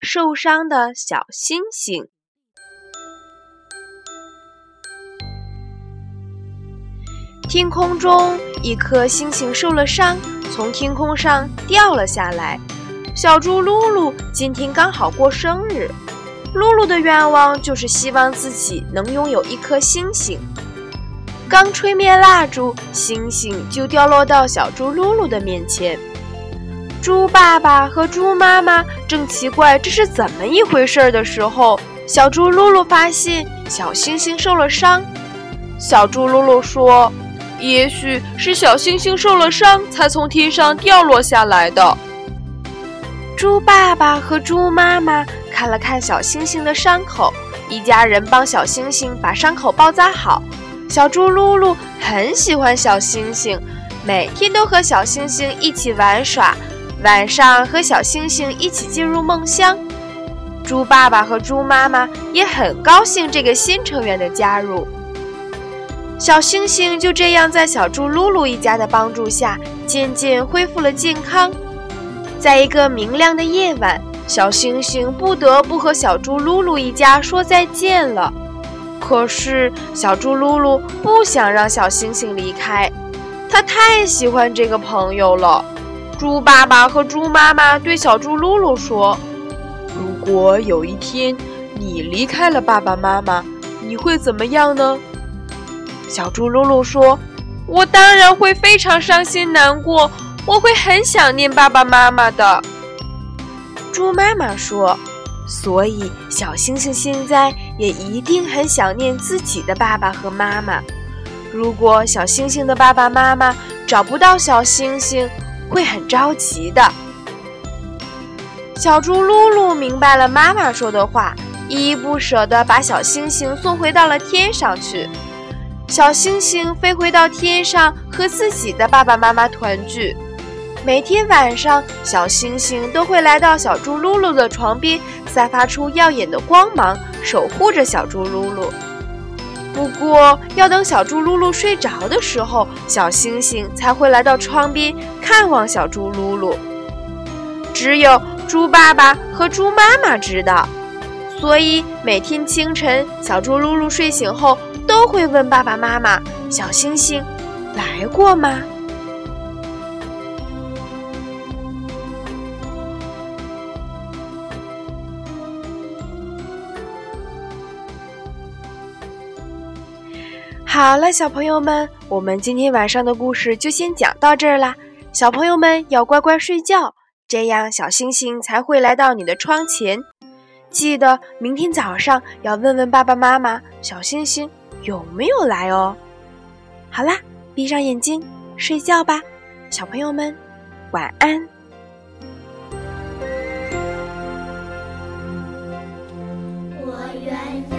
受伤的小星星。天空中，一颗星星受了伤，从天空上掉了下来。小猪噜噜今天刚好过生日，噜噜的愿望就是希望自己能拥有一颗星星。刚吹灭蜡烛，星星就掉落到小猪噜噜的面前。猪爸爸和猪妈妈正奇怪这是怎么一回事儿的时候，小猪噜噜发现小星星受了伤。小猪噜噜说：“也许是小星星受了伤，才从天上掉落下来的。”猪爸爸和猪妈妈看了看小星星的伤口，一家人帮小星星把伤口包扎好。小猪噜噜很喜欢小星星，每天都和小星星一起玩耍。晚上和小星星一起进入梦乡，猪爸爸和猪妈妈也很高兴这个新成员的加入。小星星就这样在小猪噜噜一家的帮助下，渐渐恢复了健康。在一个明亮的夜晚，小星星不得不和小猪噜噜一家说再见了。可是小猪噜噜不想让小星星离开，他太喜欢这个朋友了。猪爸爸和猪妈妈对小猪噜噜说：“如果有一天你离开了爸爸妈妈，你会怎么样呢？”小猪噜噜说：“我当然会非常伤心难过，我会很想念爸爸妈妈的。”猪妈妈说：“所以小星星现在也一定很想念自己的爸爸和妈妈。如果小星星的爸爸妈妈找不到小星星，”会很着急的。小猪噜噜明白了妈妈说的话，依依不舍地把小星星送回到了天上去。小星星飞回到天上，和自己的爸爸妈妈团聚。每天晚上，小星星都会来到小猪噜噜的床边，散发出耀眼的光芒，守护着小猪噜噜。不过，要等小猪噜噜睡着的时候，小星星才会来到窗边看望小猪噜噜。只有猪爸爸和猪妈妈知道，所以每天清晨，小猪噜噜睡醒后都会问爸爸妈妈：“小星星来过吗？”好了，小朋友们，我们今天晚上的故事就先讲到这儿啦。小朋友们要乖乖睡觉，这样小星星才会来到你的窗前。记得明天早上要问问爸爸妈妈，小星星有没有来哦。好啦，闭上眼睛睡觉吧，小朋友们，晚安。我愿晴